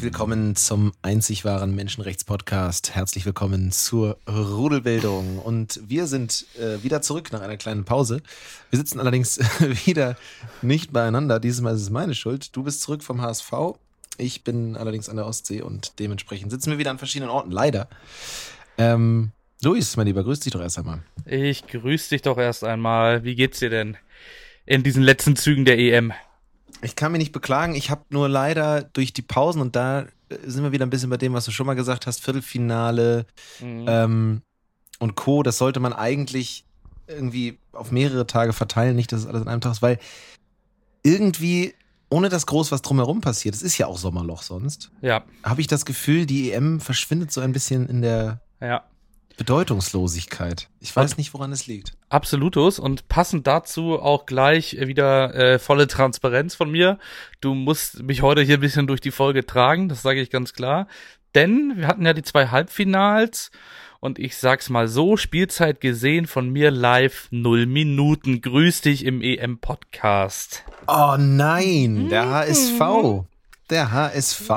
Herzlich willkommen zum einzig wahren Menschenrechtspodcast. Herzlich willkommen zur Rudelbildung. Und wir sind äh, wieder zurück nach einer kleinen Pause. Wir sitzen allerdings wieder nicht beieinander. Dieses Mal ist es meine Schuld. Du bist zurück vom HSV. Ich bin allerdings an der Ostsee und dementsprechend sitzen wir wieder an verschiedenen Orten. Leider. Ähm, Luis, mein Lieber, grüß dich doch erst einmal. Ich grüße dich doch erst einmal. Wie geht's dir denn in diesen letzten Zügen der EM? Ich kann mich nicht beklagen. Ich habe nur leider durch die Pausen und da sind wir wieder ein bisschen bei dem, was du schon mal gesagt hast, Viertelfinale mhm. ähm, und Co. Das sollte man eigentlich irgendwie auf mehrere Tage verteilen, nicht, dass es alles an einem Tag ist, weil irgendwie, ohne dass groß was drumherum passiert, es ist ja auch Sommerloch sonst, ja. habe ich das Gefühl, die EM verschwindet so ein bisschen in der ja. Bedeutungslosigkeit. Ich weiß nicht, woran es liegt. Absolutus und passend dazu auch gleich wieder äh, volle Transparenz von mir. Du musst mich heute hier ein bisschen durch die Folge tragen, das sage ich ganz klar. Denn wir hatten ja die zwei Halbfinals und ich sag's mal so, Spielzeit gesehen von mir live null Minuten. Grüß dich im EM-Podcast. Oh nein, der HSV. Der HSV.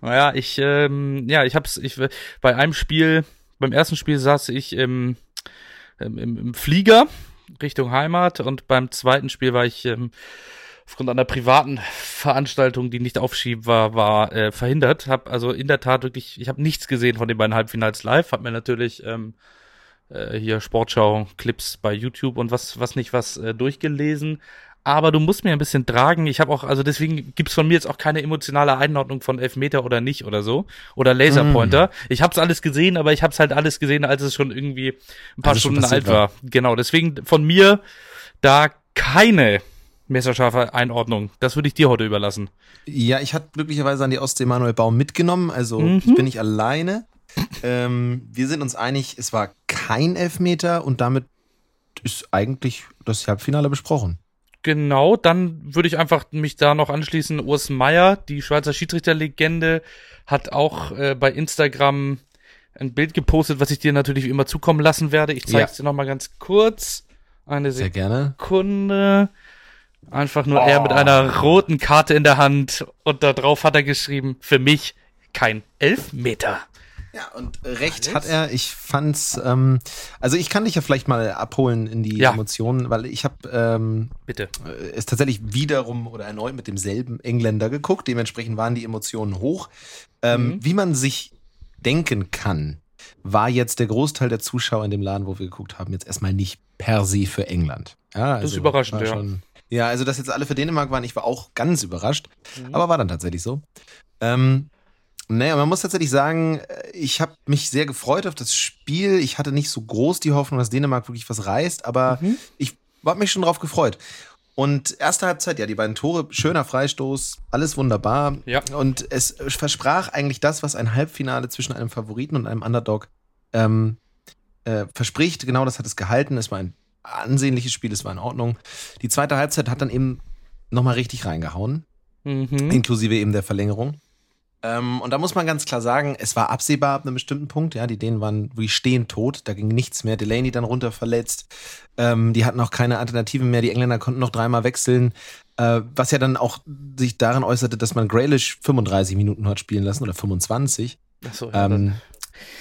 Naja, ich, ähm, ja, ich hab's, ich, bei einem Spiel beim ersten Spiel saß ich im, im, im Flieger Richtung Heimat und beim zweiten Spiel war ich ähm, aufgrund einer privaten Veranstaltung, die nicht aufschiebbar war, äh, verhindert. Hab also in der Tat wirklich, ich habe nichts gesehen von den beiden Halbfinals live. Hab mir natürlich ähm, äh, hier Sportschau Clips bei YouTube und was was nicht was äh, durchgelesen aber du musst mir ein bisschen tragen. Ich habe auch, also deswegen gibt's von mir jetzt auch keine emotionale Einordnung von Elfmeter oder nicht oder so. Oder Laserpointer. Mm. Ich habe es alles gesehen, aber ich habe es halt alles gesehen, als es schon irgendwie ein paar Stunden alt war. war. Genau, deswegen von mir da keine messerscharfe Einordnung. Das würde ich dir heute überlassen. Ja, ich hatte glücklicherweise an die Ostsee Manuel Baum mitgenommen, also mhm. ich bin nicht alleine. ähm, wir sind uns einig, es war kein Elfmeter und damit ist eigentlich das Halbfinale besprochen. Genau, dann würde ich einfach mich da noch anschließen. Urs Meier, die Schweizer Schiedsrichterlegende, hat auch äh, bei Instagram ein Bild gepostet, was ich dir natürlich immer zukommen lassen werde. Ich zeige es ja. dir noch mal ganz kurz. Eine Sehr Sekunde. Gerne. Einfach nur oh. er mit einer roten Karte in der Hand und da drauf hat er geschrieben, für mich kein Elfmeter. Ja, und recht Alles? hat er. Ich fand's, ähm, also ich kann dich ja vielleicht mal abholen in die ja. Emotionen, weil ich habe ähm, Bitte. Äh, es tatsächlich wiederum oder erneut mit demselben Engländer geguckt. Dementsprechend waren die Emotionen hoch. Ähm, mhm. Wie man sich denken kann, war jetzt der Großteil der Zuschauer in dem Laden, wo wir geguckt haben, jetzt erstmal nicht per se für England. Ja, also das ist also überraschend, ja. Schon, ja, also dass jetzt alle für Dänemark waren, ich war auch ganz überrascht, mhm. aber war dann tatsächlich so. Ähm, naja, man muss tatsächlich sagen, äh, ich habe mich sehr gefreut auf das Spiel. Ich hatte nicht so groß die Hoffnung, dass Dänemark wirklich was reißt, aber mhm. ich habe mich schon drauf gefreut. Und erste Halbzeit, ja, die beiden Tore, schöner Freistoß, alles wunderbar. Ja. Und es versprach eigentlich das, was ein Halbfinale zwischen einem Favoriten und einem Underdog ähm, äh, verspricht. Genau das hat es gehalten. Es war ein ansehnliches Spiel, es war in Ordnung. Die zweite Halbzeit hat dann eben nochmal richtig reingehauen, mhm. inklusive eben der Verlängerung. Ähm, und da muss man ganz klar sagen, es war absehbar ab einem bestimmten Punkt. Ja, die Dänen waren wie stehen tot, da ging nichts mehr. Delaney dann runter verletzt. Ähm, die hatten auch keine Alternativen mehr. Die Engländer konnten noch dreimal wechseln. Äh, was ja dann auch sich darin äußerte, dass man Graylish 35 Minuten hat spielen lassen oder 25. Ach so, ja, ähm,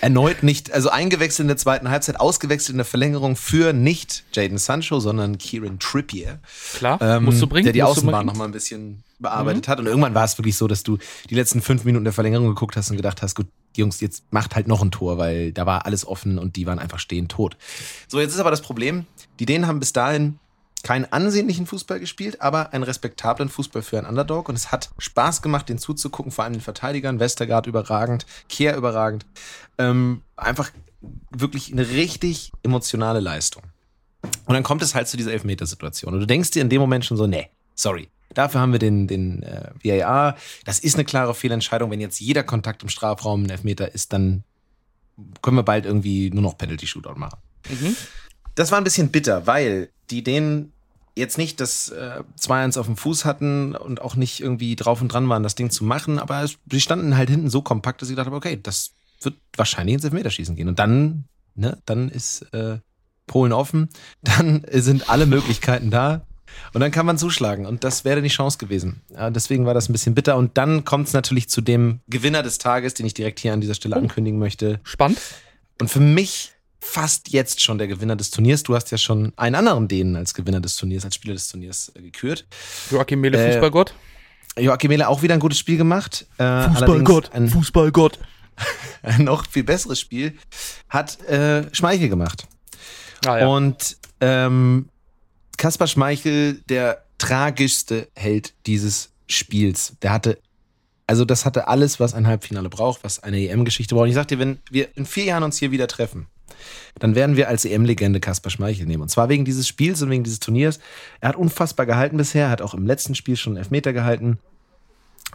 erneut nicht, also eingewechselt in der zweiten Halbzeit, ausgewechselt in der Verlängerung für nicht Jaden Sancho, sondern Kieran Trippier. Klar, ähm, musst du bringen. Der die Außenbahn nochmal ein bisschen bearbeitet mhm. hat. Und irgendwann war es wirklich so, dass du die letzten fünf Minuten der Verlängerung geguckt hast und gedacht hast, gut, Jungs, jetzt macht halt noch ein Tor, weil da war alles offen und die waren einfach stehend tot. So, jetzt ist aber das Problem, die Dänen haben bis dahin keinen ansehnlichen Fußball gespielt, aber einen respektablen Fußball für einen Underdog. Und es hat Spaß gemacht, den zuzugucken, vor allem den Verteidigern. Westergaard überragend, Kehr überragend. Ähm, einfach wirklich eine richtig emotionale Leistung. Und dann kommt es halt zu dieser Elfmetersituation. Und du denkst dir in dem Moment schon so, nee, sorry. Dafür haben wir den, den äh, VAR. Das ist eine klare Fehlentscheidung. Wenn jetzt jeder Kontakt im Strafraum ein Elfmeter ist, dann können wir bald irgendwie nur noch Penalty-Shootout machen. Mhm. Das war ein bisschen bitter, weil die denen jetzt nicht das äh, 2-1 auf dem Fuß hatten und auch nicht irgendwie drauf und dran waren, das Ding zu machen, aber es, sie standen halt hinten so kompakt, dass ich dachte, okay, das wird wahrscheinlich ins Elfmeterschießen gehen. Und dann, ne, dann ist äh, Polen offen, dann sind alle Möglichkeiten da. Und dann kann man zuschlagen. Und das wäre die Chance gewesen. Ja, deswegen war das ein bisschen bitter. Und dann kommt es natürlich zu dem Gewinner des Tages, den ich direkt hier an dieser Stelle oh. ankündigen möchte. Spannend. Und für mich fast jetzt schon der Gewinner des Turniers. Du hast ja schon einen anderen Dänen als Gewinner des Turniers, als Spieler des Turniers äh, gekürt. Joachim Mehle, äh, Fußballgott. Joachim Mehle auch wieder ein gutes Spiel gemacht. Äh, Fußballgott, ein, Fußballgott. Ein noch viel besseres Spiel hat äh, Schmeichel gemacht. Ah, ja. Und ähm, Kaspar Schmeichel, der tragischste Held dieses Spiels. Der hatte, also das hatte alles, was ein Halbfinale braucht, was eine EM-Geschichte braucht. Und ich sag dir, wenn wir in vier Jahren uns hier wieder treffen, dann werden wir als EM-Legende Kaspar Schmeichel nehmen. Und zwar wegen dieses Spiels und wegen dieses Turniers. Er hat unfassbar gehalten bisher, hat auch im letzten Spiel schon einen Elfmeter gehalten.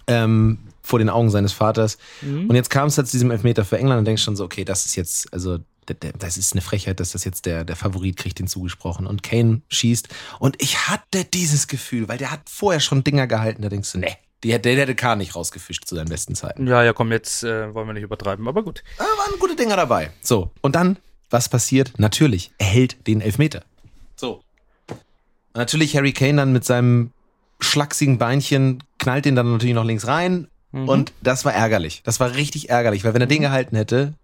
Ähm, vor den Augen seines Vaters. Mhm. Und jetzt kam es halt zu diesem Elfmeter für England und denkst schon so, okay, das ist jetzt, also das ist eine Frechheit, dass das jetzt der, der Favorit kriegt, den zugesprochen. Und Kane schießt. Und ich hatte dieses Gefühl, weil der hat vorher schon Dinger gehalten, da denkst du, ne, der, der hätte K nicht rausgefischt zu seinen besten Zeiten. Ja, ja, komm, jetzt äh, wollen wir nicht übertreiben, aber gut. Da waren gute Dinger dabei. So, und dann, was passiert? Natürlich, er hält den Elfmeter. So. Natürlich Harry Kane dann mit seinem schlachsigen Beinchen knallt den dann natürlich noch links rein. Mhm. Und das war ärgerlich. Das war richtig ärgerlich, weil wenn er den gehalten hätte,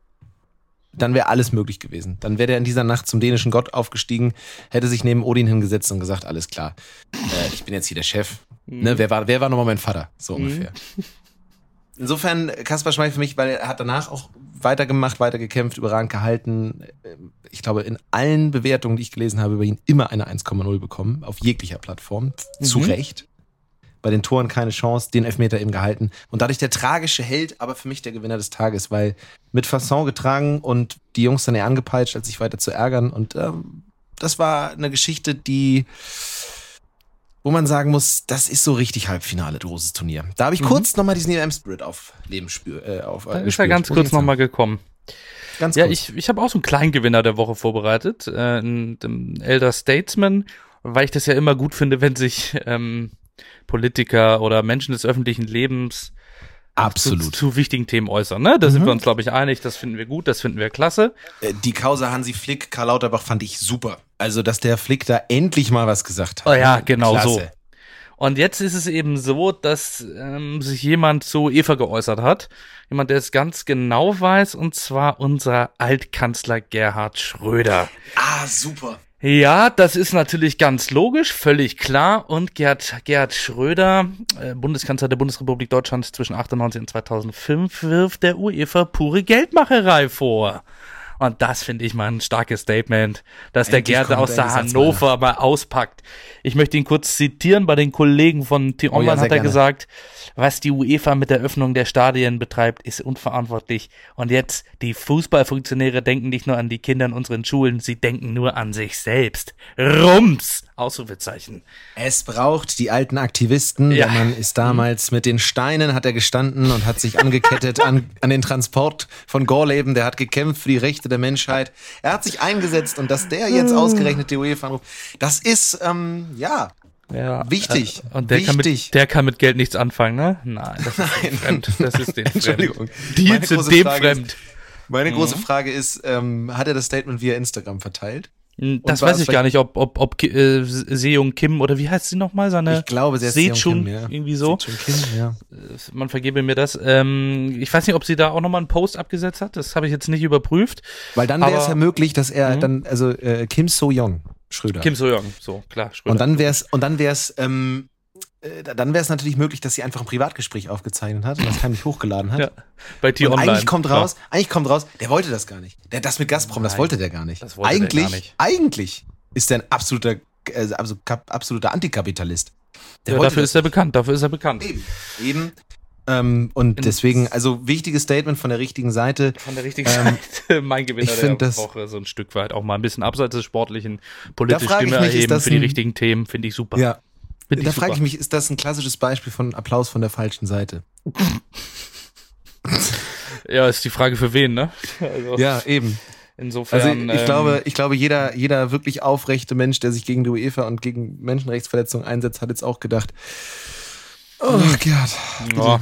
dann wäre alles möglich gewesen. Dann wäre er in dieser Nacht zum dänischen Gott aufgestiegen, hätte sich neben Odin hingesetzt und gesagt, alles klar, äh, ich bin jetzt hier der Chef. Mhm. Ne, wer war, wer war nochmal mein Vater? So mhm. ungefähr. Insofern, Kaspar Schmeichel für mich, weil er hat danach auch weitergemacht, weitergekämpft, überragend gehalten. Ich glaube, in allen Bewertungen, die ich gelesen habe, über ihn immer eine 1,0 bekommen, auf jeglicher Plattform. Mhm. Zu Recht bei den Toren keine Chance, den Elfmeter eben gehalten. Und dadurch der tragische Held, aber für mich der Gewinner des Tages, weil mit Fasson getragen und die Jungs dann eher angepeitscht, als sich weiter zu ärgern. Und ähm, das war eine Geschichte, die, wo man sagen muss, das ist so richtig Halbfinale, großes Turnier. Da habe ich mhm. kurz nochmal diesen EM-Spirit auf Leben spür, äh, auf. Da ist er ganz kurz nochmal gekommen. Ganz ja, kurz. ich, ich habe auch so einen kleinen Gewinner der Woche vorbereitet, äh, den Elder Statesman, weil ich das ja immer gut finde, wenn sich ähm, Politiker oder Menschen des öffentlichen Lebens Absolut. Zu, zu wichtigen Themen äußern. Ne? Da mhm. sind wir uns, glaube ich, einig. Das finden wir gut, das finden wir klasse. Äh, die Causa Hansi Flick, Karl Lauterbach fand ich super. Also, dass der Flick da endlich mal was gesagt hat. Oh ja, genau klasse. so. Und jetzt ist es eben so, dass ähm, sich jemand zu Eva geäußert hat. Jemand, der es ganz genau weiß, und zwar unser Altkanzler Gerhard Schröder. Ah, super. Ja, das ist natürlich ganz logisch, völlig klar. Und Gerd, Gerhard Schröder, äh, Bundeskanzler der Bundesrepublik Deutschland zwischen 98 und 2005, wirft der UEFA pure Geldmacherei vor. Und das finde ich mal ein starkes Statement, dass Endlich der Gerd aus der Hannover mal auspackt. Ich möchte ihn kurz zitieren. Bei den Kollegen von T-Online oh ja, hat er gerne. gesagt, was die UEFA mit der Öffnung der Stadien betreibt, ist unverantwortlich. Und jetzt, die Fußballfunktionäre denken nicht nur an die Kinder in unseren Schulen, sie denken nur an sich selbst. Rums! Ausrufezeichen. Es braucht die alten Aktivisten. Ja. Der Mann ist damals mit den Steinen, hat er gestanden und hat sich angekettet an, an den Transport von Gorleben. Der hat gekämpft für die Rechte der Menschheit. Er hat sich eingesetzt und dass der jetzt ausgerechnet die UEFA anruft, das ist, ähm, ja, ja, wichtig. Äh, und der, wichtig. Kann mit, der kann mit Geld nichts anfangen, ne? Nein, das ist Nein. fremd. Das ist den Entschuldigung. Die sind dem Frage fremd. Ist, meine große mhm. Frage ist, ähm, hat er das Statement via Instagram verteilt? Hm, das weiß ich gar nicht, ob, ob, ob äh, Seung Kim oder wie heißt sie nochmal? Seine ich glaube, sie ist Seung Kim, ja. irgendwie so. Kim, ja. Äh, man vergebe mir das. Ähm, ich weiß nicht, ob sie da auch nochmal einen Post abgesetzt hat. Das habe ich jetzt nicht überprüft. Weil dann wäre es ja möglich, dass er mhm. dann, also äh, Kim So Young, Schröder. Kim So Young, so klar. Schröder. Und dann wäre es, und dann wäre es ähm, äh, dann wäre es natürlich möglich, dass sie einfach ein Privatgespräch aufgezeichnet hat und das heimlich hochgeladen hat. Ja, bei T und eigentlich kommt raus, ja. eigentlich kommt raus, der wollte das gar nicht. Der das mit Gazprom, Nein, das wollte der gar nicht. Das wollte eigentlich, der gar nicht. eigentlich ist der ein absoluter, also absoluter Antikapitalist. Ja, dafür ist er bekannt, dafür ist er bekannt. Eben. Eben. Ähm, und In deswegen, also wichtiges Statement von der richtigen Seite. Von der richtigen ähm, Seite, mein Gewinner der das, Woche, so ein Stück weit auch mal ein bisschen abseits des Sportlichen, politisch Stimme mich, erheben für die richtigen Themen, finde ich super. Ja, Find da frage ich mich, ist das ein klassisches Beispiel von Applaus von der falschen Seite? ja, ist die Frage für wen, ne? Also, ja, eben. Insofern. Also ich, ähm, glaube, ich glaube, jeder, jeder wirklich aufrechte Mensch, der sich gegen die UEFA und gegen Menschenrechtsverletzungen einsetzt, hat jetzt auch gedacht, oh Gerd, bitte, ja.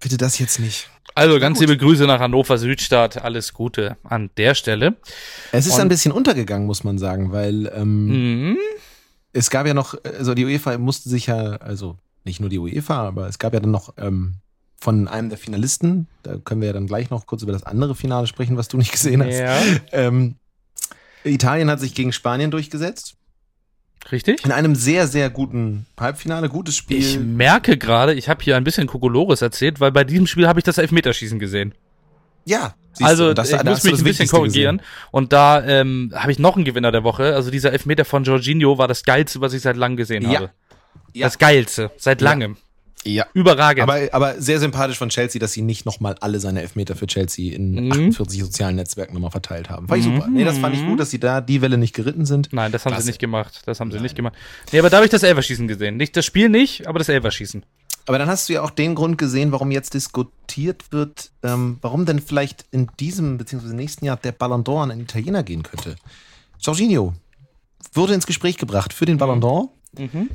bitte das jetzt nicht. Also ganz liebe Grüße nach Hannover Südstadt, alles Gute an der Stelle. Es ist und, ein bisschen untergegangen, muss man sagen, weil ähm, mhm es gab ja noch, also die UEFA musste sich ja, also nicht nur die UEFA, aber es gab ja dann noch ähm, von einem der Finalisten, da können wir ja dann gleich noch kurz über das andere Finale sprechen, was du nicht gesehen hast. Ja. Ähm, Italien hat sich gegen Spanien durchgesetzt. Richtig? In einem sehr, sehr guten Halbfinale, gutes Spiel. Ich merke gerade, ich habe hier ein bisschen Kokolores erzählt, weil bei diesem Spiel habe ich das Elfmeterschießen gesehen. ja, siehst also das- ich da muss mich ein bisschen korrigieren. Und da ähm, habe ich noch einen Gewinner der Woche. Also dieser Elfmeter von Jorginho war das geilste, was ich seit langem gesehen Ja. habe. Ja. Das geilste, seit Ja. langem. gesehen. Ja. Überragend. Aber, aber sehr sympathisch von Chelsea, dass sie nicht nochmal alle seine Elfmeter für Chelsea in Mhm. 48 sozialen Netzwerken nochmal verteilt haben. Fand ich Mhm. super. Nee, das fand ich gut, dass sie da die Welle nicht geritten sind. Nein, das haben Klasse. sie nicht gemacht. Das haben sie Nein. nicht gemacht. Nee, aber da habe ich das Elferschießen gesehen. Nicht das Spiel nicht, aber das Elferschießen. Aber dann hast du ja auch den Grund gesehen, warum jetzt diskutiert wird, ähm, warum denn vielleicht in diesem bzw. nächsten Jahr der Ballon d'Or an einen Italiener gehen könnte. Jorginho wurde ins Gespräch gebracht für den Ballon d'Or. Mhm.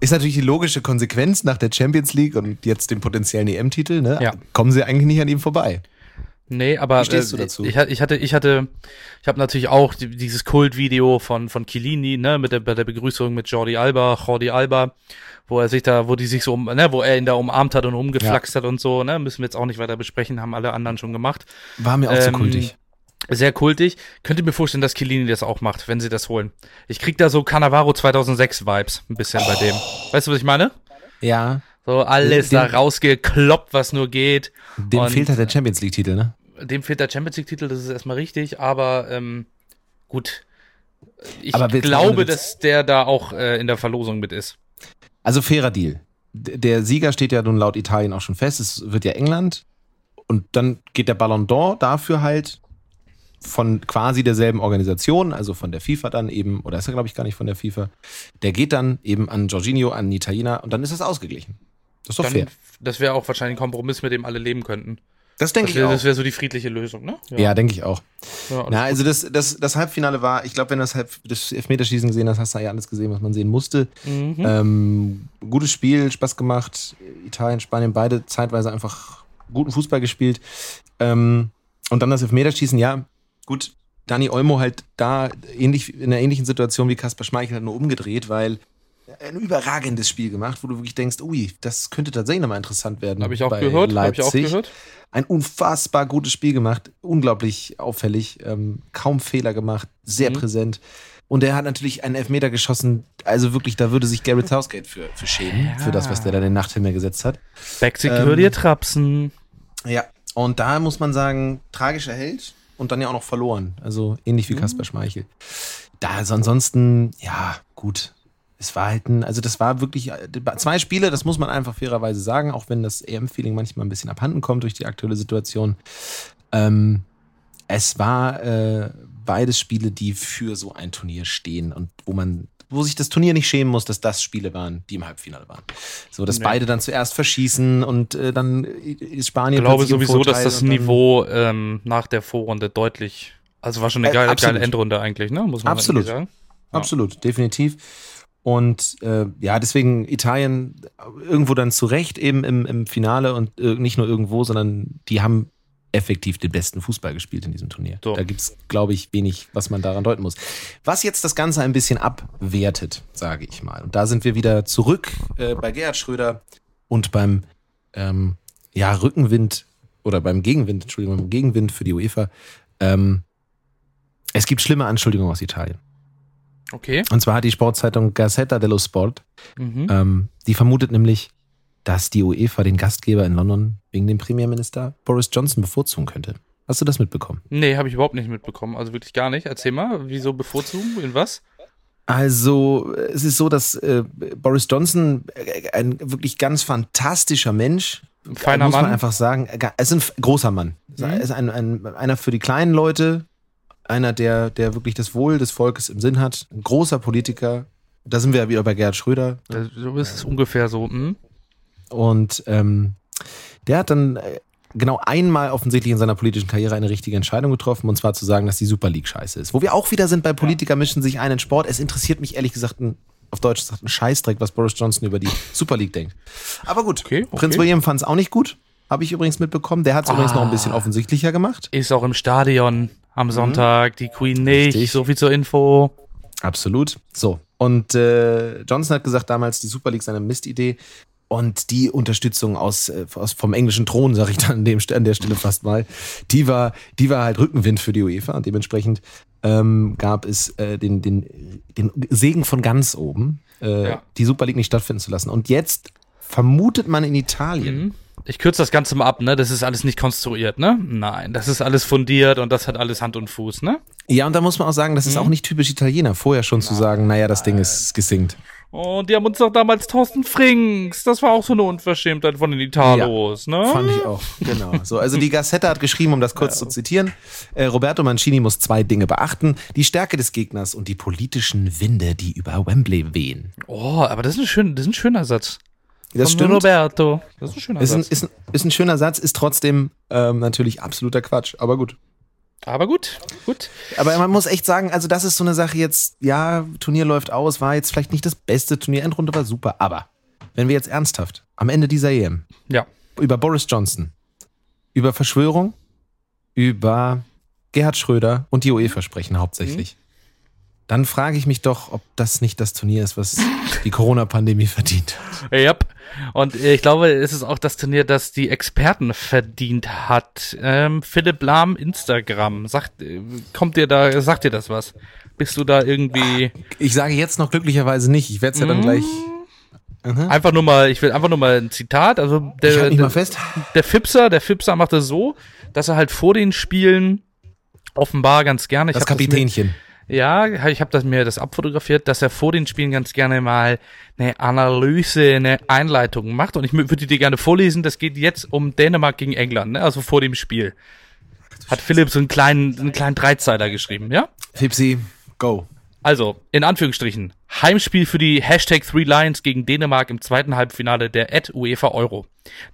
Ist natürlich die logische Konsequenz nach der Champions League und jetzt dem potenziellen EM-Titel. Ne? Ja. Kommen sie eigentlich nicht an ihm vorbei. Nee, aber Wie stehst du äh, dazu? Ich, ich hatte, ich hatte, ich habe natürlich auch die- dieses Kultvideo von von Chiellini, ne, mit der bei der Begrüßung mit Jordi Alba, Jordi Alba, wo er sich da, wo die sich so, um- ne, wo er ihn da umarmt hat und rumgeflaxt hat und so, ne, müssen wir jetzt auch nicht weiter besprechen, haben alle anderen schon gemacht. War mir auch zu Ähm, kultig. Sehr kultig. Könnte mir vorstellen, dass Chiellini das auch macht, wenn sie das holen. Ich krieg da so Cannavaro 2006 Vibes ein bisschen bei dem. Weißt du, was ich meine? Ja, So alles Den- da rausgekloppt, was nur geht. dem Und- fehlt halt der Champions League-Titel, ne? Dem fehlt der Champions League-Titel, das ist erstmal richtig, aber ähm, gut. Ich Aber glaube, dass der da auch äh, in der Verlosung mit ist. Also fairer Deal. Der Sieger steht ja nun laut Italien auch schon fest. Es wird ja England. Und dann geht der Ballon d'Or dafür halt von quasi derselben Organisation, also von der FIFA dann eben, oder ist er glaube ich gar nicht von der FIFA, der geht dann eben an Jorginho, an Italiener und dann ist das ausgeglichen. Das ist doch Dann, fair. Das wäre auch wahrscheinlich ein Kompromiss, mit dem alle leben könnten. Das denke Das ich wäre auch. wär so die friedliche Lösung, ne? Ja, denke ich auch. ja, Na, also das, das, das Halbfinale war, ich glaube, wenn du das, Halb, das Elfmeterschießen gesehen hast, hast du ja alles gesehen, was man sehen musste. Mhm. Ähm, gutes Spiel, Spaß gemacht. Italien, Spanien, beide zeitweise einfach guten Fußball gespielt. Ähm, und dann das Elfmeterschießen, ja, gut. Dani Olmo halt da ähnlich, in einer ähnlichen Situation wie Kaspar Schmeichel hat nur umgedreht, weil ein überragendes Spiel gemacht, wo du wirklich denkst, ui, das könnte tatsächlich nochmal interessant werden. Habe ich auch gehört, habe ich auch gehört. Ein unfassbar gutes Spiel gemacht, unglaublich auffällig, ähm, kaum Fehler gemacht, sehr Mhm. präsent. Und er hat natürlich einen Elfmeter geschossen, also wirklich, da würde sich Gareth Southgate für, für schämen, Ja. für das, was der da in den Nachthimmel gesetzt hat. Backstick Ähm, würde ihr trapsen. Ja. Und da muss man sagen, tragischer Held und dann ja auch noch verloren. Also ähnlich wie Kaspar Schmeichel. Da, also ansonsten, ja, gut. Es war halt ein, also das war wirklich äh, zwei Spiele, das muss man einfach fairerweise sagen, auch wenn das EM-Feeling manchmal ein bisschen abhanden kommt durch die aktuelle Situation. Ähm, es war äh, beides Spiele, die für so ein Turnier stehen und wo man, wo sich das Turnier nicht schämen muss, dass das Spiele waren, die im Halbfinale waren. So, dass Nee. beide dann zuerst verschießen und äh, dann ist Spanien Ich glaube sowieso, dass das Niveau ähm, nach der Vorrunde deutlich, also war schon eine Äh, geile, absolut. geile Endrunde eigentlich, ne? Muss man Absolut. sagen. Ja. Absolut, definitiv. Und äh, ja, deswegen Italien irgendwo dann zurecht eben im, im Finale und äh, nicht nur irgendwo, sondern die haben effektiv den besten Fußball gespielt in diesem Turnier. So. Da gibt's, glaube ich, wenig, was man daran deuten muss. Was jetzt das Ganze ein bisschen abwertet, sage ich mal. Und da sind wir wieder zurück äh, bei Gerhard Schröder und beim ähm, ja, Rückenwind oder beim Gegenwind, Entschuldigung, beim Gegenwind für die UEFA. Ähm, es gibt schlimme Anschuldigungen aus Italien. Okay. Und zwar hat die Sportzeitung Gazzetta dello Sport, Mhm. ähm, die vermutet nämlich, dass die UEFA den Gastgeber in London wegen dem Premierminister Boris Johnson bevorzugen könnte. Hast du das mitbekommen? Nee, habe ich überhaupt nicht mitbekommen. Also wirklich gar nicht. Erzähl mal, wieso bevorzugen? In was? Also, es ist so, dass äh, Boris Johnson äh, ein wirklich ganz fantastischer Mensch, Ein feiner muss man Mann? einfach sagen, ist ein großer Mann. Mhm. Er ist ein, ein, einer für die kleinen Leute, einer, der, der wirklich das Wohl des Volkes im Sinn hat, ein großer Politiker. Da sind wir ja wieder bei Gerhard Schröder, Das- So ist es ungefähr so. Hm? Und ähm, der hat dann äh, genau einmal offensichtlich in seiner politischen Karriere eine richtige Entscheidung getroffen, und zwar zu sagen, dass die Super League scheiße ist. Wo wir auch wieder sind bei Politiker mischen sich ein in Sport. Es interessiert mich ehrlich gesagt ein, auf Deutsch gesagt ein Scheißdreck, was Boris Johnson über die Super League denkt. Aber gut, Okay, okay. Prinz William fand es auch nicht gut, habe ich übrigens mitbekommen. Der hat es übrigens noch ein Ah. bisschen offensichtlicher gemacht. Ist auch im Stadion am Sonntag, die Queen nicht. Mhm. Richtig. So viel zur Info. Absolut. So, Und äh, Johnson hat gesagt damals, die Super League sei eine Mistidee. Und die Unterstützung aus, äh, aus vom englischen Thron, sage ich dann an, dem, an der Stelle fast mal, die war, die war halt Rückenwind für die UEFA. Und dementsprechend ähm, gab es äh, den, den, den Segen von ganz oben, äh, ja. die Super League nicht stattfinden zu lassen. Und jetzt vermutet man in Italien. Mhm. Ich kürze das Ganze mal ab, ne? Das ist alles nicht konstruiert, ne? Nein, das ist alles fundiert und das hat alles Hand und Fuß, ne? Ja, und da muss man auch sagen, das ist mhm. auch nicht typisch Italiener, vorher schon Nein. zu sagen, naja, das Ding ist gesinkt. Und die haben uns doch damals Thorsten Frings. Das war auch so eine Unverschämtheit von den Italos, ja, ne? Fand ich auch, genau. So, also die Gazzetta hat geschrieben, um das kurz ja. zu zitieren, äh, Roberto Mancini muss zwei Dinge beachten. Die Stärke des Gegners und die politischen Winde, die über Wembley wehen. Oh, aber das ist ein, schön, das ist ein schöner Satz. Das stimmt. Roberto. Das ist ein schöner ist Satz. Ein, ist, ein, ist ein schöner Satz, ist trotzdem ähm, natürlich absoluter Quatsch, aber gut. Aber gut, gut. Aber man muss echt sagen, also das ist so eine Sache jetzt, ja, Turnier läuft aus, war jetzt vielleicht nicht das beste Turnier, Endrunde war super, aber wenn wir jetzt ernsthaft am Ende dieser EM ja. über Boris Johnson, über Verschwörung, über Gerhard Schröder und die UEFA sprechen hauptsächlich, mhm dann frage ich mich doch, ob das nicht das Turnier ist, was die Corona-Pandemie verdient hat. Ja, und ich glaube, es ist auch das Turnier, das die Experten verdient hat. Ähm, Philipp Lahm, Instagram, sagt, kommt dir da, sagt dir das was? Bist du da irgendwie. Ich sage jetzt noch glücklicherweise nicht. Ich werde es ja dann mhm. gleich. Mhm. Einfach nur mal, ich will einfach nur mal ein Zitat. Also der, ich halt der, mal fest. der Fipser, der Fipser macht es so, dass er halt vor den Spielen offenbar ganz gerne. das Kapitänchen. Das ja, ich habe das mir das abfotografiert, dass er vor den Spielen ganz gerne mal eine Analyse, eine Einleitung macht. Und ich würde dir gerne vorlesen. Das geht jetzt um Dänemark gegen England, ne? also vor dem Spiel. Hat Philipp so einen kleinen, einen kleinen Dreizeiler geschrieben, ja? Fipsi, go. Also, in Anführungsstrichen, Heimspiel für die Hashtag Three Lions gegen Dänemark im zweiten Halbfinale der Ad UEFA Euro.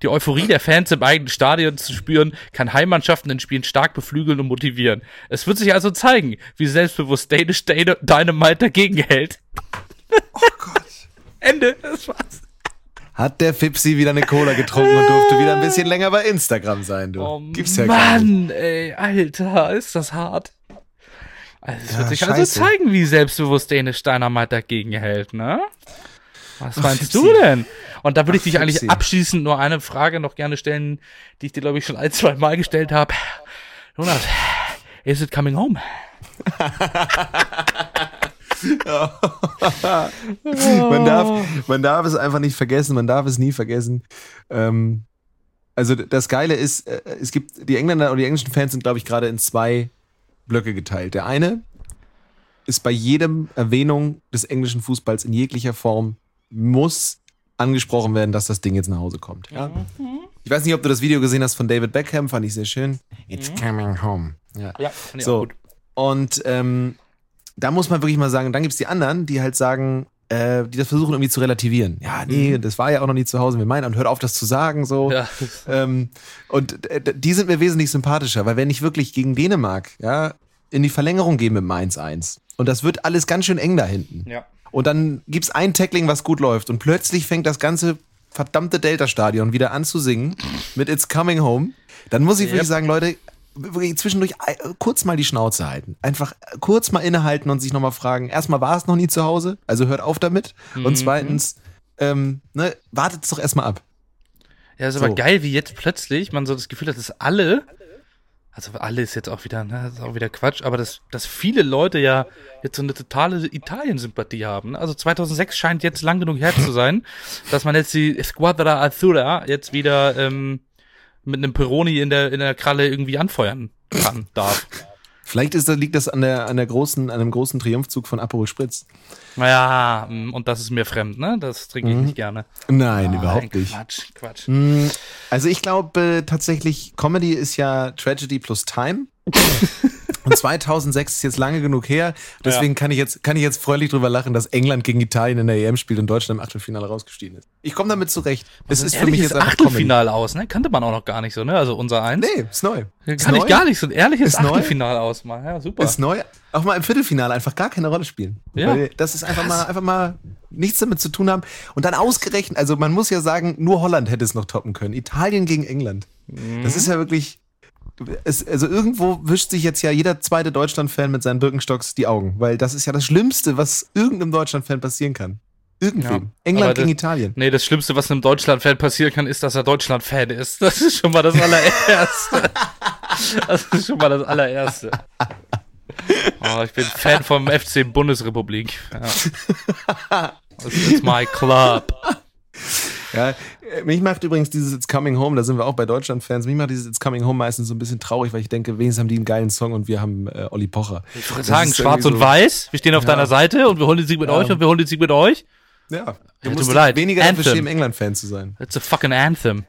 Die Euphorie der Fans im eigenen Stadion zu spüren, kann Heimmannschaften in Spielen stark beflügeln und motivieren. Es wird sich also zeigen, wie selbstbewusst Danish Dynamite dagegen hält. Oh Gott. Ende, das war's. Hat der Fipsi wieder eine Cola getrunken und durfte wieder ein bisschen länger bei Instagram sein, du. Oh, Gibt's ja Mann, ey, Alter, ist das hart. Also es ja, wird sich also scheiße. also zeigen, wie selbstbewusst Dänisch Dynamite dagegen hält, ne? Was meinst Ach, du denn? Und da würde ich dich eigentlich abschließend nur eine Frage noch gerne stellen, die ich dir, glaube ich, schon ein, zwei Mal gestellt habe. Jonas, is it coming home? man, darf, man darf es einfach nicht vergessen, man darf es nie vergessen. Ähm, also das Geile ist, äh, es gibt die Engländer und die englischen Fans sind, glaube ich, gerade in zwei Blöcke geteilt. Der eine ist bei jedem Erwähnung des englischen Fußballs in jeglicher Form muss angesprochen werden, dass das Ding jetzt nach Hause kommt. Ja? Mhm. Ich weiß nicht, ob du das Video gesehen hast von David Beckham, fand ich sehr schön. It's mhm. coming home. Ja, ja fand ich so. auch gut. Und ähm, da muss man wirklich mal sagen, dann gibt es die anderen, die halt sagen, äh, die das versuchen irgendwie zu relativieren. Ja, nee, mhm. das war ja auch noch nie zu Hause. Wir meinen, und hört auf, das zu sagen, so. Ja. Ähm, und äh, die sind mir wesentlich sympathischer, weil wenn ich wirklich gegen Dänemark, ja, in die Verlängerung gehe mit dem 1-1 und das wird alles ganz schön eng da hinten. Ja. Und dann gibt's ein Tackling, was gut läuft und plötzlich fängt das ganze verdammte Delta-Stadion wieder an zu singen mit It's Coming Home. Dann muss ich yep. wirklich sagen, Leute, wirklich zwischendurch äh, kurz mal die Schnauze halten. Einfach äh, kurz mal innehalten und sich nochmal fragen, erstmal war es noch nie zu Hause, also hört auf damit. Mhm. Und zweitens, ähm, ne, wartet es doch erstmal ab. Ja, ist aber so. geil, wie jetzt plötzlich man so das Gefühl hat, dass alle, also alle ist jetzt auch wieder, ne, ist auch wieder Quatsch, aber dass, dass viele Leute ja jetzt so eine totale Italien-Sympathie haben. Also 2006 scheint jetzt lang genug her zu sein, dass man jetzt die Squadra Azzurra jetzt wieder ähm, mit einem Peroni in der, in der Kralle irgendwie anfeuern kann, darf. Vielleicht ist, liegt das an, der, an, der großen, an einem großen Triumphzug von Aperol Spritz. Naja, mm, und das ist mir fremd, ne? Das trinke ich mhm. nicht gerne. Nein, oh, überhaupt nicht. Quatsch, Quatsch. Mm, also ich glaube äh, tatsächlich, Comedy ist ja Tragedy plus Time. Und 2006 ist jetzt lange genug her. Deswegen ja. kann, ich jetzt, kann ich jetzt freudig drüber lachen, dass England gegen Italien in der EM spielt und Deutschland im Achtelfinale rausgestiegen ist. Ich komme damit zurecht. Es ist für mich jetzt einfach Achtelfinale aus, ne? Kannte man auch noch gar nicht so, ne? Also unser eins. Nee, ist neu. Kann ist ich neu. gar nicht so ein ehrliches ist Achtelfinale ausmachen. Ja, super. Ist neu. Auch mal im Viertelfinale einfach gar keine Rolle spielen. Ja. Weil das ist einfach mal, einfach mal nichts damit zu tun haben. Und dann ausgerechnet, also man muss ja sagen, nur Holland hätte es noch toppen können. Italien gegen England. Mhm. Das ist ja wirklich es, also irgendwo wischt sich jetzt ja jeder zweite Deutschland-Fan mit seinen Birkenstocks die Augen, weil das ist ja das Schlimmste, was irgendeinem Deutschland-Fan passieren kann. Irgendwem. Ja, England gegen das, Italien. Nee, das Schlimmste, was einem Deutschland-Fan passieren kann, ist, dass er Deutschland-Fan ist. Das ist schon mal das allererste. das ist schon mal das allererste. Oh, ich bin Fan vom FC Bundesrepublik. Ja. Das ist my club. Ja, mich macht übrigens dieses It's Coming Home, da sind wir auch bei Deutschland-Fans, mich macht dieses It's Coming Home meistens so ein bisschen traurig, weil ich denke, wenigstens haben die einen geilen Song und wir haben äh, Olli Pocher. Ich würde sagen, schwarz und so, weiß, wir stehen auf ja. deiner Seite und wir holen den Sieg mit ja. euch und wir holen den Sieg mit euch. Ja, du musst leid. weniger dafür schämen, England-Fan zu sein. It's a fucking Anthem.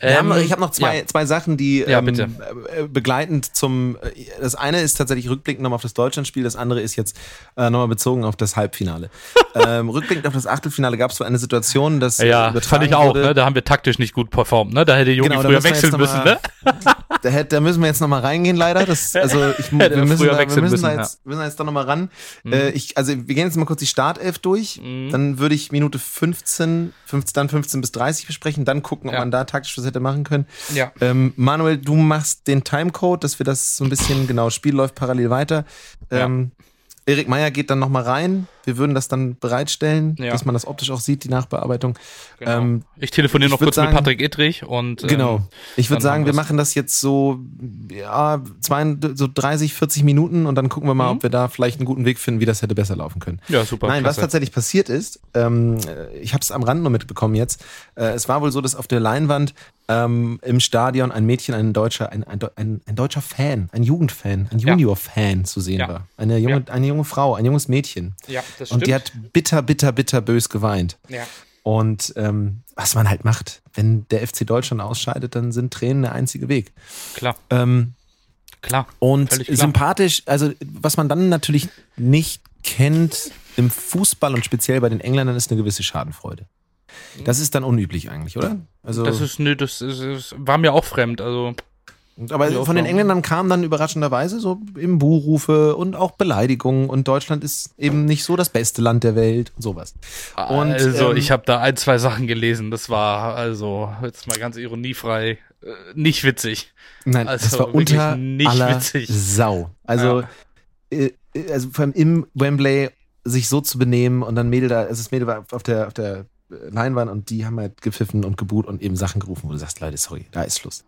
Ähm, haben, ich habe noch zwei, ja. zwei Sachen, die ja, ähm, äh, begleitend zum. Äh, das eine ist tatsächlich rückblickend nochmal auf das Deutschlandspiel, das andere ist jetzt äh, nochmal bezogen auf das Halbfinale. ähm, rückblickend auf das Achtelfinale gab es so eine Situation, dass. Ja, fand ich auch, ne? Da haben wir taktisch nicht gut performt, ne? Da hätte Jogi genau, früher wechseln müssen, ne? Da, da müssen wir jetzt nochmal reingehen, leider. Das, also ich, wir, müssen da, wir müssen müssen, da jetzt, ja. müssen da jetzt da nochmal ran. Mhm. Äh, ich, also wir gehen jetzt mal kurz die Startelf durch. Mhm. Dann würde ich Minute 15, 15, dann 15 bis 30 besprechen, dann gucken, ob ja. man da taktisch was hätte machen können. Ja. Ähm, Manuel, du machst den Timecode, dass wir das so ein bisschen, genau, Spiel läuft parallel weiter. Ähm, ja. Erik Meyer geht dann nochmal rein. Wir würden das dann bereitstellen, ja. dass man das optisch auch sieht, die Nachbearbeitung. Genau. Ähm, ich telefoniere noch kurz sagen, mit Patrick Ittrich und. Ähm, genau. Ich würde sagen, wir machen das jetzt so, ja, zwei, so 30, 40 Minuten und dann gucken wir mal, mhm. ob wir da vielleicht einen guten Weg finden, wie das hätte besser laufen können. Ja, super. Nein, klasse. was tatsächlich passiert ist, ähm, ich habe es am Rand nur mitbekommen jetzt. Äh, es war wohl so, dass auf der Leinwand ähm, im Stadion ein Mädchen, ein deutscher, ein, ein, ein, ein deutscher Fan, ein Jugendfan, ein Junior-Fan zu sehen ja. war. Eine junge, ja. eine junge Frau, ein junges Mädchen. Ja, das stimmt. Und die hat bitter, bitter, bitter bös geweint. Ja. Und ähm, was man halt macht, wenn der FC Deutschland ausscheidet, dann sind Tränen der einzige Weg. Klar. Ähm, klar. Und klar. sympathisch, also was man dann natürlich nicht kennt im Fußball und speziell bei den Engländern ist eine gewisse Schadenfreude. Das ist dann unüblich eigentlich, oder? Also das ist, nö, das, ist, das war mir auch fremd. Also aber von den Engländern kamen dann überraschenderweise so eben Buhrufe und auch Beleidigungen und Deutschland ist eben nicht so das beste Land der Welt und sowas. Und, also ähm, ich habe da ein, zwei Sachen gelesen, das war also jetzt mal ganz ironiefrei äh, nicht witzig. Nein, also das war unter nicht aller witzig. Sau. Also, ja. äh, also vor allem im Wembley sich so zu benehmen und dann Mädel da, also das Mädel war auf der, auf der Leinwand und die haben halt gepfiffen und geboot und eben Sachen gerufen, wo du sagst, Leute, sorry, da ist Schluss.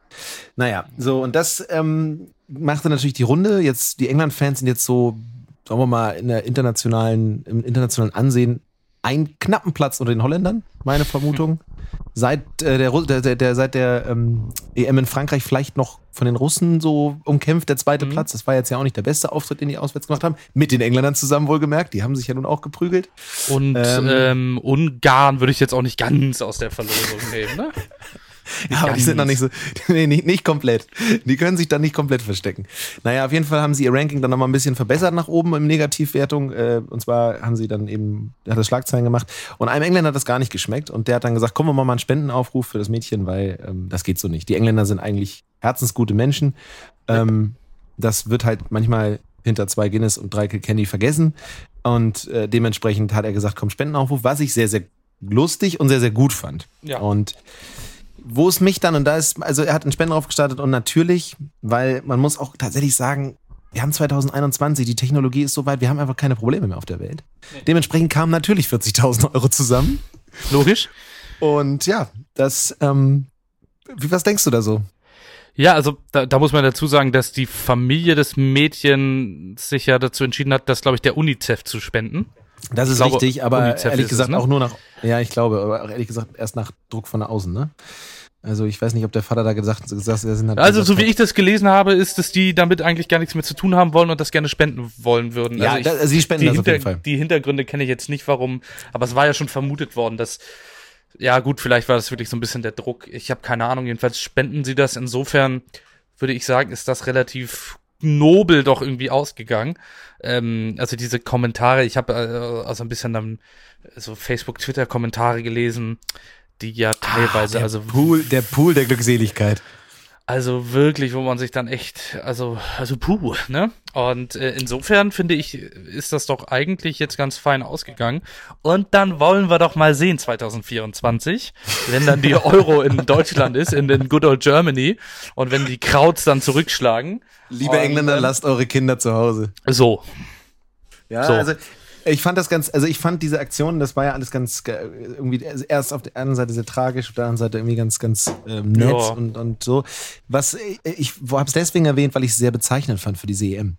Naja, so und das ähm, machte natürlich die Runde. Jetzt, die England-Fans sind jetzt so, sagen wir mal, in der internationalen, im internationalen Ansehen einen knappen Platz unter den Holländern, meine Vermutung seit äh, der, der, der, seit der ähm, EM in Frankreich vielleicht noch von den Russen so umkämpft, der zweite mhm. Platz. Das war jetzt ja auch nicht der beste Auftritt, den die auswärts gemacht haben. Mit den Engländern zusammen wohlgemerkt. Die haben sich ja nun auch geprügelt. Und ähm, ähm, Ungarn würde ich jetzt auch nicht ganz aus der Verlosung nehmen, ne? ja, aber die sind noch nicht so, nee, nicht, nicht komplett. Die können sich dann nicht komplett verstecken. Naja, auf jeden Fall haben sie ihr Ranking dann nochmal ein bisschen verbessert nach oben im Negativwertung. Äh, und zwar haben sie dann eben, hat das Schlagzeilen gemacht. Und einem Engländer hat das gar nicht geschmeckt. Und der hat dann gesagt, komm, wir machen mal einen Spendenaufruf für das Mädchen, weil ähm, das geht so nicht. Die Engländer sind eigentlich herzensgute Menschen. Ähm, das wird halt manchmal hinter zwei Guinness und drei Kilkenny vergessen. Und äh, dementsprechend hat er gesagt, komm, Spendenaufruf, was ich sehr, sehr lustig und sehr, sehr gut fand. Ja. Und wo es mich dann, und da ist, also er hat einen Spender aufgestartet und natürlich, weil man muss auch tatsächlich sagen, wir haben 2021, die Technologie ist so weit, wir haben einfach keine Probleme mehr auf der Welt. Nee. Dementsprechend kamen natürlich 40.000 Euro zusammen. Logisch. Und ja, das, ähm, wie, was denkst du da so? Ja, also da, da muss man dazu sagen, dass die Familie des Mädchens sich ja dazu entschieden hat, das, glaube ich, der UNICEF zu spenden. Das ist glaube, richtig, aber UNICEF ehrlich gesagt es, ne? auch nur nach, ja, ich glaube, aber ehrlich gesagt erst nach Druck von außen, ne? Also ich weiß nicht, ob der Vater da gesagt hat, gesagt, sind halt Also so wie ich das gelesen habe, ist, dass die damit eigentlich gar nichts mehr zu tun haben wollen und das gerne spenden wollen würden. Ja, also ich, sie spenden das hinter, auf jeden Fall. Die Hintergründe kenne ich jetzt nicht, warum, aber es war ja schon vermutet worden, dass ja gut, vielleicht war das wirklich so ein bisschen der Druck. Ich habe keine Ahnung. Jedenfalls spenden sie das. Insofern würde ich sagen, ist das relativ nobel doch irgendwie ausgegangen. Ähm, also diese Kommentare, ich habe äh, also ein bisschen dann so Facebook, Twitter Kommentare gelesen, die ja ah, teilweise ah, also Pool, der Pool der Glückseligkeit. Also wirklich, wo man sich dann echt, also, also puh, ne? Und äh, insofern finde ich, ist das doch eigentlich jetzt ganz fein ausgegangen. Und dann wollen wir doch mal sehen 2024, wenn dann die Euro in Deutschland ist, in den Good Old Germany und wenn die Krauts dann zurückschlagen. Liebe und, Engländer, lasst eure Kinder zu Hause. So. Ja, so. also ich fand das ganz, also ich fand diese Aktion, das war ja alles ganz irgendwie erst auf der einen Seite sehr tragisch, auf der anderen Seite irgendwie ganz, ganz ähm, nett ja. und, und so. Was ich, ich habe es deswegen erwähnt, weil ich es sehr bezeichnend fand für diese EM.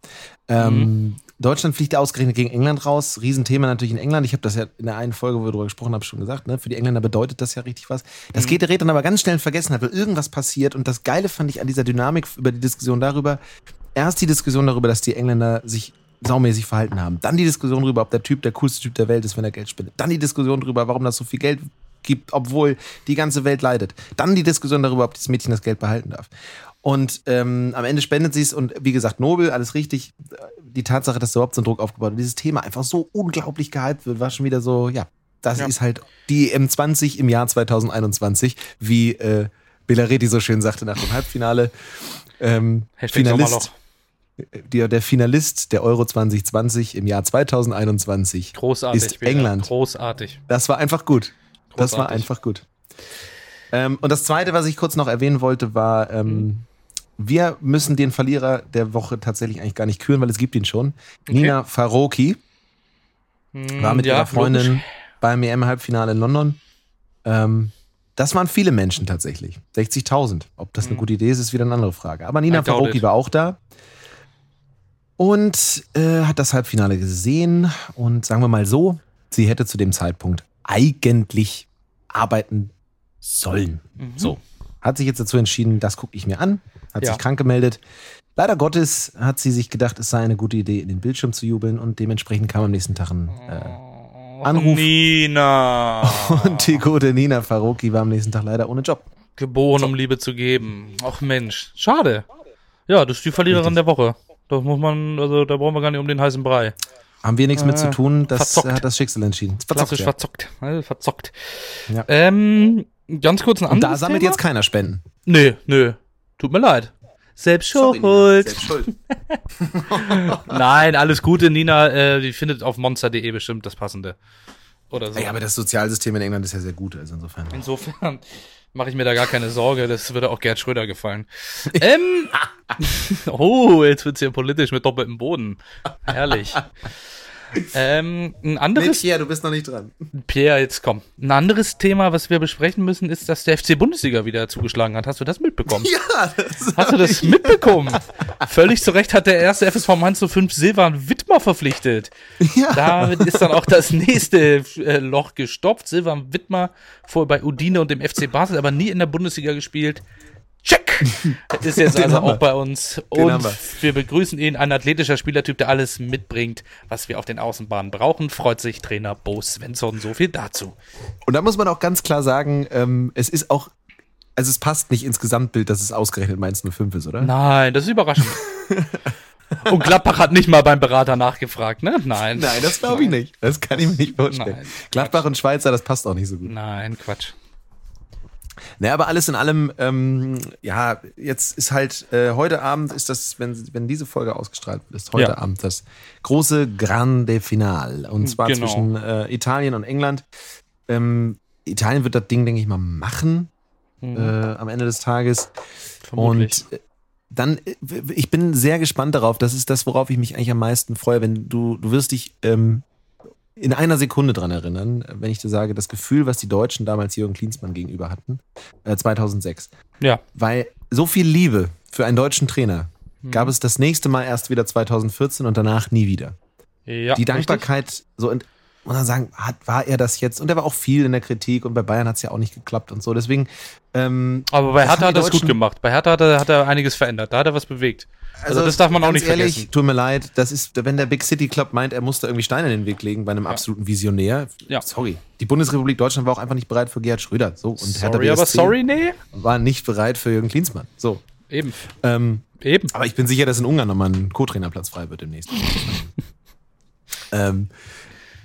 Ähm, mhm. Deutschland fliegt ausgerechnet gegen England raus. Riesenthema natürlich in England. Ich habe das ja in der einen Folge, wo wir darüber gesprochen haben, schon gesagt. Ne? Für die Engländer bedeutet das ja richtig was. Das mhm. geht dann aber ganz schnell in Vergessenheit, weil irgendwas passiert. Und das Geile fand ich an dieser Dynamik über die Diskussion darüber, erst die Diskussion darüber, dass die Engländer sich saumäßig verhalten haben. Dann die Diskussion darüber, ob der Typ der coolste Typ der Welt ist, wenn er Geld spendet. Dann die Diskussion darüber, warum das so viel Geld gibt, obwohl die ganze Welt leidet. Dann die Diskussion darüber, ob das Mädchen das Geld behalten darf. Und ähm, am Ende spendet sie es und wie gesagt, Nobel, alles richtig. Die Tatsache, dass überhaupt so ein Druck aufgebaut wird, dieses Thema einfach so unglaublich gehypt wird, war schon wieder so, ja, das ja. ist halt die M20 im Jahr 2021, wie äh, Bellaretti so schön sagte nach dem Halbfinale. Ähm, Finalist, der, der Finalist der Euro 2020 im Jahr 2021 Großartig, ist England. Großartig. Das war einfach gut. Großartig. Das war einfach gut. Ähm, und das Zweite, was ich kurz noch erwähnen wollte, war, ähm, mhm. wir müssen den Verlierer der Woche tatsächlich eigentlich gar nicht küren, weil es gibt ihn schon. Okay. Nina Faroki mhm, war mit ja, ihrer Freundin logisch. beim EM-Halbfinale in London. Ähm, das waren viele Menschen tatsächlich. 60.000. Ob das eine mhm. gute Idee ist, ist wieder eine andere Frage. Aber Nina Faroki war auch da und äh, hat das Halbfinale gesehen und sagen wir mal so, sie hätte zu dem Zeitpunkt eigentlich arbeiten sollen. Mhm. So. Hat sich jetzt dazu entschieden, das gucke ich mir an, hat ja. sich krank gemeldet. Leider Gottes hat sie sich gedacht, es sei eine gute Idee, in den Bildschirm zu jubeln und dementsprechend kam am nächsten Tag ein äh, Anruf. Nina! Und die gute Nina Faroki war am nächsten Tag leider ohne Job. Geboren, so. um Liebe zu geben. Ach Mensch, schade. Ja, das ist die Verliererin Richtig. der Woche. Da muss man, also da brauchen wir gar nicht um den heißen Brei. Haben wir nichts äh, mit zu tun, das verzockt. hat das Schicksal entschieden. Verzockt, Klassisch ja. verzockt. Also verzockt. Ja. Ähm, ganz kurz ein anderes Und da sammelt Thema? jetzt keiner Spenden. Nö, nö. Tut mir leid. Selbst schuld. Selbst schuld. Nein, alles Gute, Nina. Äh, die findet auf monster.de bestimmt das Passende. Oder so. Ja, aber das Sozialsystem in England ist ja sehr gut, also insofern. Insofern mache ich mir da gar keine Sorge. Das würde auch Gerd Schröder gefallen. ähm, oh, jetzt wird's hier politisch mit doppeltem Boden. Herrlich. Ähm, ein anderes. Nee, Pierre, du bist noch nicht dran. Pierre, jetzt komm. Ein anderes Thema, was wir besprechen müssen, ist, dass der FC Bundesliga wieder zugeschlagen hat. Hast du das mitbekommen? Ja, das Hast du das mitbekommen? Völlig zu Recht hat der erste FSV Mainz 05 Silvan Wittmer verpflichtet. Ja. Damit ist dann auch das nächste äh, Loch gestopft. Silvan Wittmer vor bei Udine und dem FC Basel, aber nie in der Bundesliga gespielt. Check! Ist jetzt also auch bei uns. Und wir. wir. begrüßen ihn, ein athletischer Spielertyp, der alles mitbringt, was wir auf den Außenbahnen brauchen. Freut sich Trainer Bo Svensson. So viel dazu. Und da muss man auch ganz klar sagen, ähm, es ist auch, also es passt nicht ins Gesamtbild, dass es ausgerechnet Mainz 05 ist, oder? Nein, das ist überraschend. Und Gladbach hat nicht mal beim Berater nachgefragt, ne? Nein. Nein, das glaube ich nicht. Das kann ich mir nicht vorstellen. Nein, Gladbach und Schweizer, das passt auch nicht so gut. Nein, Quatsch. Naja, aber alles in allem, ähm, ja, jetzt ist halt, äh, heute Abend ist das, wenn, wenn diese Folge ausgestrahlt wird, ist heute ja. Abend das große Grande Final. Und zwar genau. zwischen äh, Italien und England. Ähm, Italien wird das Ding, denke ich mal, machen mhm. äh, am Ende des Tages. Vermutlich. Und äh, dann, äh, ich bin sehr gespannt darauf. Das ist das, worauf ich mich eigentlich am meisten freue, wenn du, du wirst dich ähm, in einer Sekunde dran erinnern, wenn ich dir sage, das Gefühl, was die Deutschen damals Jürgen Klinsmann gegenüber hatten, äh, 2006. Ja. Weil so viel Liebe für einen deutschen Trainer mhm. gab es das nächste Mal erst wieder 2014 und danach nie wieder. Ja, die Dankbarkeit, richtig. so und, und dann sagen, hat, war er das jetzt? Und er war auch viel in der Kritik und bei Bayern hat es ja auch nicht geklappt und so. Deswegen. Ähm, Aber bei Hertha hat er es gut gemacht. Bei Hertha hat er, hat er einiges verändert. Da hat er was bewegt. Also, also das darf man auch nicht ehrlich, vergessen. Tut mir leid, das ist, wenn der Big City Club meint, er muss da irgendwie Steine in den Weg legen bei einem ja. absoluten Visionär. Ja. Sorry. Die Bundesrepublik Deutschland war auch einfach nicht bereit für Gerhard Schröder. So, und sorry, aber sorry, nee. War nicht bereit für Jürgen Klinsmann. So. Eben. Ähm, Eben. Aber ich bin sicher, dass in Ungarn nochmal ein Co-Trainerplatz frei wird demnächst. ähm,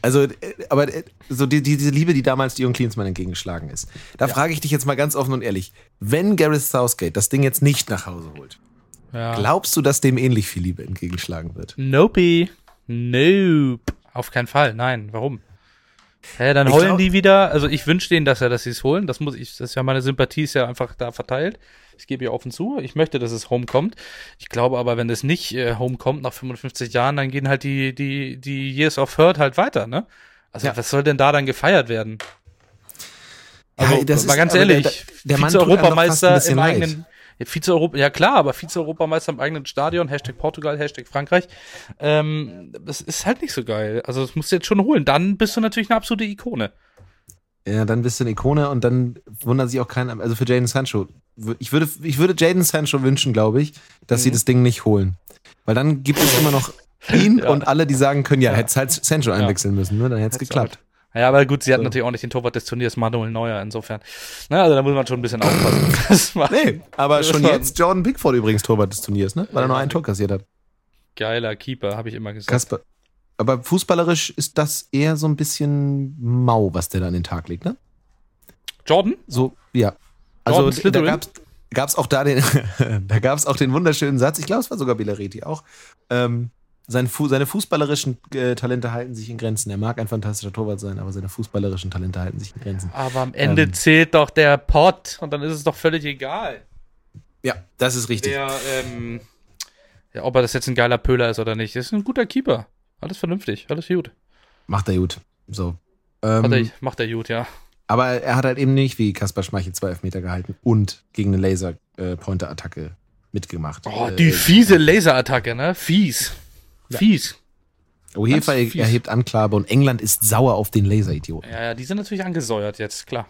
Also, äh, aber äh, so die, die, diese Liebe, die damals Dion Klinsmann entgegengeschlagen ist. Da ja. frage ich dich jetzt mal ganz offen und ehrlich, wenn Gareth Southgate das Ding jetzt nicht nach Hause holt, ja. glaubst du, dass dem ähnlich viel Liebe entgegengeschlagen wird? Nope. Nope. Auf keinen Fall. Nein. Warum? Hä, dann ich holen glaub, die wieder. Also ich wünsche denen, dass er, dass sie es holen. Das muss ich, das ist ja meine Sympathie ist ja einfach da verteilt. Ich gebe ja offen zu. Ich möchte, dass es Home kommt. Ich glaube aber, wenn es nicht äh, Home kommt nach 55 Jahren, dann gehen halt die, die, die Years of Hurt halt weiter, ne? Also ja. was soll denn da dann gefeiert werden? Also, ja, das mal ganz ehrlich, der, der Vize-Europameister im eigenen, leid. Vize-Europa, ja klar, aber Vize-Europameister im eigenen Stadion, Hashtag Portugal, Hashtag Frankreich, ähm, das ist halt nicht so geil. Also das musst du jetzt schon holen. Dann bist du natürlich eine absolute Ikone. Ja, dann bist du eine Ikone und dann wundert sich auch keiner, also für Jaden Sancho. Ich würde, ich würde Jaden Sancho wünschen, glaube ich, dass mhm. sie das Ding nicht holen. Weil dann gibt es immer noch ihn ja. und alle, die sagen können, ja, ja. hätte halt Sancho einwechseln müssen, ne? dann hätte es geklappt. Halt. Ja, aber gut, sie hat so. natürlich auch nicht den Torwart des Turniers, Manuel Neuer, insofern. Na, also da muss man schon ein bisschen aufpassen. nee, aber schon jetzt Jordan Pickford übrigens Torwart des Turniers, ne? Weil er nur ein Tor kassiert hat. Geiler Keeper, habe ich immer gesagt. Kasper. Aber fußballerisch ist das eher so ein bisschen mau, was der da an den Tag legt, ne? Jordan? So, ja. Also da gab's, gab's auch da den, da gab's auch den wunderschönen Satz, ich glaube, es war sogar Bellareti auch. Ähm, sein Fu seine fußballerischen äh, Talente halten sich in Grenzen. Er mag ein fantastischer Torwart sein, aber seine fußballerischen Talente halten sich in Grenzen. Aber am Ende ähm, zählt doch der Pot und dann ist es doch völlig egal. Ja, das ist richtig. Der, ähm, ja, ob er das jetzt ein geiler Pöhler ist oder nicht. Das ist ein guter Keeper. Alles vernünftig, alles gut. Macht er gut. So. Ähm, er, macht er gut, ja. Aber er hat halt eben nicht wie Kaspar Schmeichel zwei Elfmeter gehalten und gegen eine Laser-Pointer-Attacke äh, mitgemacht. Oh, die äh, fiese Laserattacke, ne? Fies. Fies. UEFA erhebt Anklage und England ist sauer auf den Laseridioten. Ja, ja, die sind natürlich angesäuert jetzt, klar.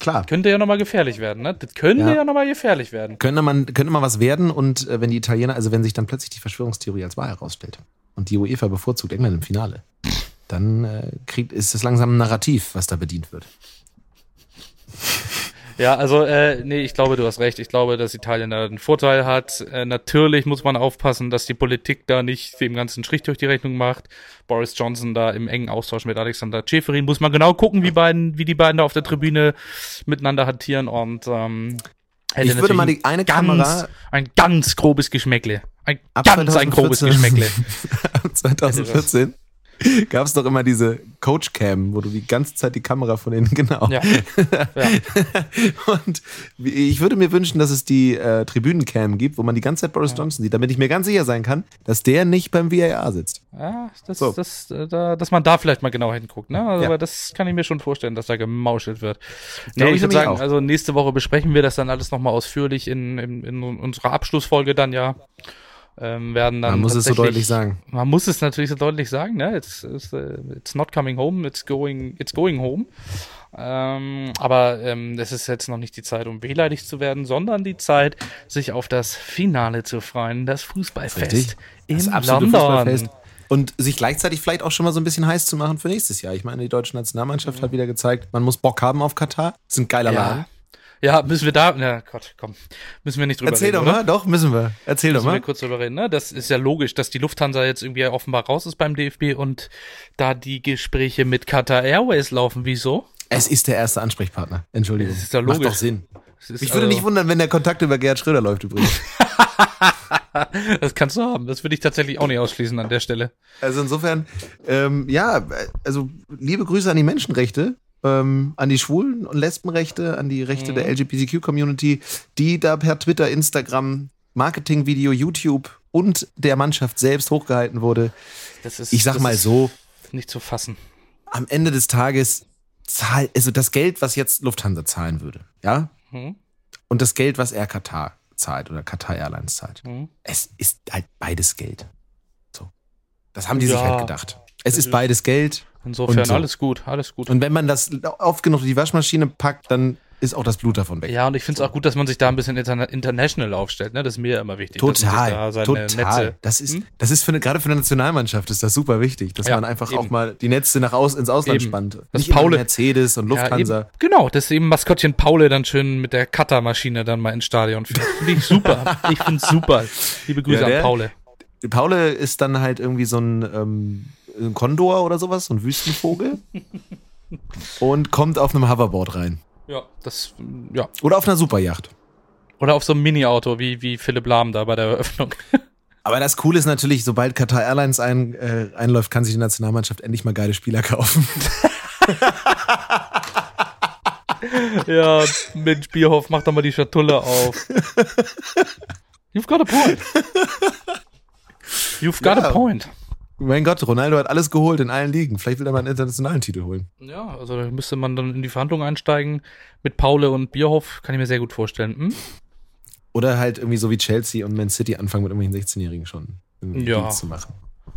Klar. Das könnte ja nochmal gefährlich werden, ne? Das könnte ja, ja nochmal gefährlich werden. Könnte man, könnte mal was werden und äh, wenn die Italiener, also wenn sich dann plötzlich die Verschwörungstheorie als wahr herausstellt und die UEFA bevorzugt England im Finale, dann äh, kriegt, ist es langsam ein Narrativ, was da bedient wird. Ja, also, äh, nee, ich glaube, du hast recht. Ich glaube, dass Italien da einen Vorteil hat. Äh, natürlich muss man aufpassen, dass die Politik da nicht dem ganzen Strich durch die Rechnung macht. Boris Johnson da im engen Austausch mit Alexander Schäferin muss man genau gucken, wie beiden, wie die beiden da auf der Tribüne miteinander hantieren und ähm, hätte ich würde mal die eine ganz, Kamera ein ganz grobes Geschmäckle. Ein ganz ein grobes Geschmäckle. 2014 gab es doch immer diese Coach-Cam, wo du die ganze Zeit die Kamera von innen, genau. Ja. ja. Und ich würde mir wünschen, dass es die äh, Tribünen-Cam gibt, wo man die ganze Zeit Boris ja. Johnson sieht, damit ich mir ganz sicher sein kann, dass der nicht beim VAR sitzt. Ja, das, so. das, äh, da, dass man da vielleicht mal genau hinguckt, ne? Also, ja. Aber das kann ich mir schon vorstellen, dass da gemauschelt wird. Nee, ich würde sagen, auch. also nächste Woche besprechen wir das dann alles nochmal ausführlich in, in, in unserer Abschlussfolge dann ja ähm, werden dann. Man muss es so deutlich sagen. Man muss es natürlich so deutlich sagen, ne? It's, it's, uh, it's not coming home, it's going, it's going home. Ähm, aber ähm, das ist jetzt noch nicht die Zeit, um wehleidig zu werden, sondern die Zeit, sich auf das Finale zu freuen, das Fußballfest das in das London. Fußballfest. Und sich gleichzeitig vielleicht auch schon mal so ein bisschen heiß zu machen für nächstes Jahr. Ich meine, die deutsche Nationalmannschaft mhm. hat wieder gezeigt, man muss Bock haben auf Katar. Das ist ein geiler ja. Laden. Ja, müssen wir da, na Gott, komm, müssen wir nicht drüber Erzähl reden. Erzähl doch mal, doch, müssen wir. Erzähl müssen doch mal. Müssen wir kurz drüber reden, ne? Das ist ja logisch, dass die Lufthansa jetzt irgendwie offenbar raus ist beim DFB und da die Gespräche mit Qatar Airways laufen. Wieso? Es ist der erste Ansprechpartner. Entschuldigung. Das ist doch logisch. Macht doch Sinn. Ich würde also nicht wundern, wenn der Kontakt über Gerhard Schröder läuft übrigens. das kannst du haben. Das würde ich tatsächlich auch nicht ausschließen an der Stelle. Also insofern, ähm, ja, also liebe Grüße an die Menschenrechte ähm, an die Schwulen- und Lesbenrechte, an die Rechte mhm. der LGBTQ-Community, die da per Twitter, Instagram, Marketingvideo, YouTube und der Mannschaft selbst hochgehalten wurde. Ist, ich sag mal so. Nicht zu fassen. Am Ende des Tages zahl, also das Geld, was jetzt Lufthansa zahlen würde, ja? Mhm. Und das Geld, was Air Katar zahlt oder Qatar Airlines zahlt. Mhm. Es ist halt beides Geld. So. Das haben die ja. sich halt gedacht. Es ist beides Geld. Insofern so. alles gut, alles gut. Und wenn man das oft genug in die Waschmaschine packt, dann ist auch das Blut davon weg. Ja, und ich finde es auch gut, dass man sich da ein bisschen international aufstellt. Ne? Das ist mir immer wichtig. Total, da total. Netze, das ist, hm? das ist für eine, gerade für eine Nationalmannschaft ist das super wichtig, dass ja, man einfach eben. auch mal die Netze nach aus, ins Ausland eben. spannt. Das Nicht Paule, Mercedes und Lufthansa. Ja, genau, dass eben Maskottchen Paule dann schön mit der Cutter-Maschine dann mal ins Stadion fährt. Finde ich super. ich finde es super. Liebe Grüße ja, der, an Paule. Paule ist dann halt irgendwie so ein ähm, ein Kondor oder sowas, so ein Wüstenvogel. und kommt auf einem Hoverboard rein. Ja, das, ja. Oder auf einer Superjacht. Oder auf so einem Mini-Auto, wie, wie Philipp Lahm da bei der Eröffnung. Aber das Coole ist natürlich, sobald Qatar Airlines ein, äh, einläuft, kann sich die Nationalmannschaft endlich mal geile Spieler kaufen. ja, Mensch, Bierhoff, mach doch mal die Schatulle auf. You've got a point. You've got Ja. a point. Mein Gott, Ronaldo hat alles geholt in allen Ligen. Vielleicht will er mal einen internationalen Titel holen. Ja, also da müsste man dann in die Verhandlung einsteigen mit Paule und Bierhoff, kann ich mir sehr gut vorstellen. Hm? Oder halt irgendwie so wie Chelsea und Man City anfangen mit irgendwelchen 16-Jährigen schon Ja. Deals zu machen.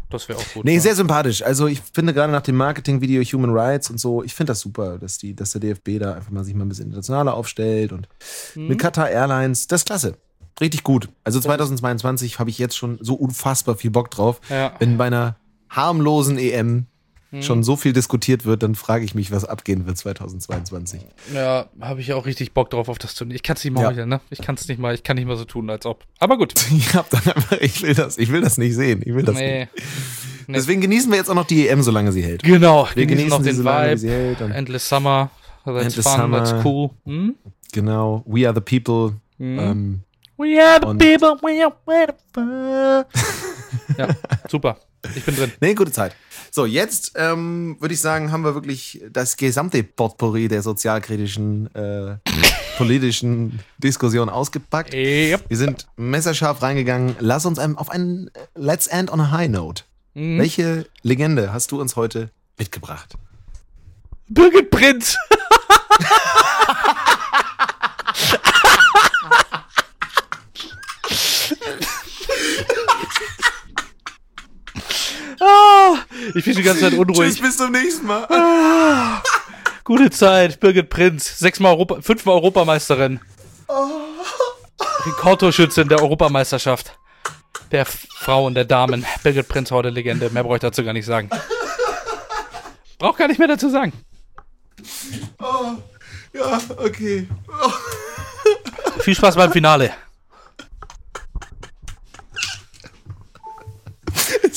Das wäre auch gut. Nee, ja. sehr sympathisch. Also ich finde gerade nach dem Marketing-Video Human Rights und so, ich finde das super, dass, die, dass der DFB da einfach mal sich mal ein bisschen internationaler aufstellt und Mhm. mit Qatar Airlines, das ist klasse. Richtig gut. Also 2022 habe ich jetzt schon so unfassbar viel Bock drauf. Ja. Wenn bei einer harmlosen EM Mhm. schon so viel diskutiert wird, dann frage ich mich, was abgehen wird 2022. Ja, habe ich auch richtig Bock drauf auf das Turnier. Ich kann es nicht mal Ja. heute, ne? Ich kann es nicht mal, ich kann nicht mal so tun, als ob. Aber gut. Ich hab dann einfach, ich will das, ich will das nicht sehen. Ich will das nicht. Nee. nee. Deswegen genießen wir jetzt auch noch die EM, solange sie hält. Genau, Wir genießen noch den so lange, Vibe. sie hält. Endless Summer. That's Endless fun, Summer. that's cool. Hm? genau, we are the people. Mhm. Ähm, We are the Und- people, we are wonderful. ja, super. Ich bin drin. nee, gute Zeit. So, jetzt ähm, würde ich sagen, haben wir wirklich das gesamte Potpourri der sozialkritischen, äh, politischen Diskussion ausgepackt. Yep. Wir sind messerscharf reingegangen. Lass uns einem auf einen äh, Let's End on a High Note. Mhm. Welche Legende hast du uns heute mitgebracht? Birgit Prinz. ah, ich bin die ganze Zeit unruhig. bis zum nächsten Mal. Gute Zeit, Birgit Prinz. Sechsmal Europa, fünfmal Europameisterin. Rekordtorschützin der Europameisterschaft. Der Frauen, der Damen. Birgit Prinz, heute Legende. Mehr brauche ich dazu gar nicht sagen. Brauch gar nicht mehr dazu sagen. Ja, okay. Viel Spaß beim Finale.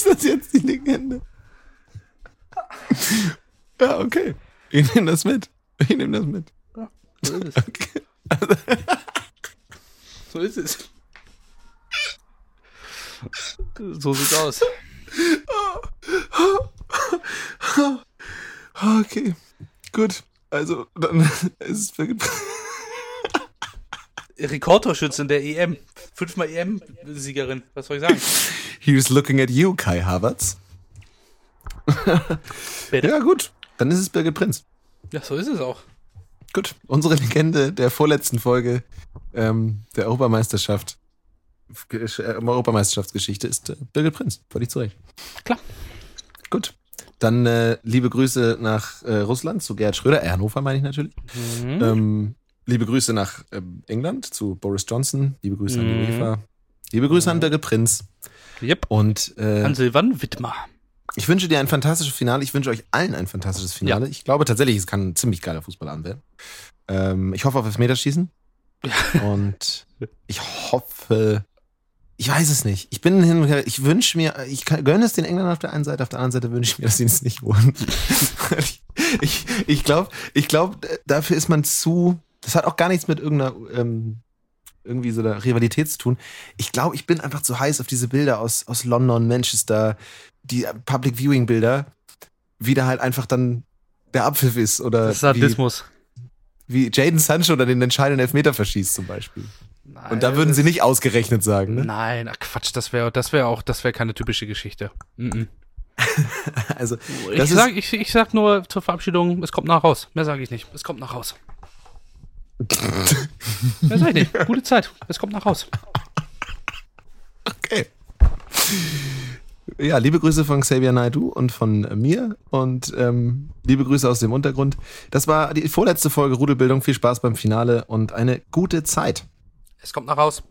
Ist das jetzt die Legende? Ja, okay. Ich nehme das mit. Ich nehme das mit. So ist es. Okay. So ist es. So sieht's aus. Okay. Gut. Also, dann ist es Rekordtorschützin der EM. Fünfmal EM-Siegerin. Was soll ich sagen? Here's looking at you, Kai Havertz. Ja, gut. Dann ist es Birgit Prinz. Ja, so ist es auch. Gut. Unsere Legende der vorletzten Folge ähm, der Europameisterschaft, äh, Europameisterschaftsgeschichte ist äh, Birgit Prinz. Völlig zu Recht. Klar. Gut. Dann äh, liebe Grüße nach äh, Russland zu Gerhard Schröder, Hannover meine ich natürlich. Mhm. Ähm, liebe Grüße nach ähm, England zu Boris Johnson. Liebe Grüße an die Mhm. UEFA. Liebe Grüße an Birgit Prinz. Yep. Und äh, An Silvan Wittmer. ich wünsche dir ein fantastisches Finale. Ich wünsche euch allen ein fantastisches Finale. Ich glaube tatsächlich, es kann ein ziemlich geiler Fußballabend werden. Ähm, ich hoffe auf Elfmeterschießen. Und ich hoffe, ich weiß es nicht. Ich bin hin und her, ich wünsche mir, ich kann- gönne es den Engländern auf der einen Seite, auf der anderen Seite wünsche ich mir, dass sie es nicht holen. ich ich, ich glaube, ich glaub, dafür ist man zu, das hat auch gar nichts mit irgendeiner, ähm, irgendwie so einer Rivalität zu tun. Ich glaube, ich bin einfach zu heiß auf diese Bilder aus, aus London, Manchester, die Public Viewing Bilder, wie da halt einfach dann der Abpfiff ist oder Das ist wie, Sadismus. wie Jaden Sancho dann den entscheidenden Elfmeter verschießt zum Beispiel. Nein, Und da würden sie nicht ausgerechnet sagen. Ne? Nein, ach Quatsch, das wäre das wäre auch, das wäre keine typische Geschichte. Mhm. Also, Ich sag, ich, ich sag nur zur Verabschiedung, es kommt nach raus. Mehr sage ich nicht. Es kommt nach raus. Sag ich nicht. Gute Zeit. Es kommt nach raus. okay. Ja, liebe Grüße von Xavier Naidoo und von mir und ähm, liebe Grüße aus dem Untergrund. Das war die vorletzte Folge Rudelbildung. Viel Spaß beim Finale und eine gute Zeit. Es kommt nach raus.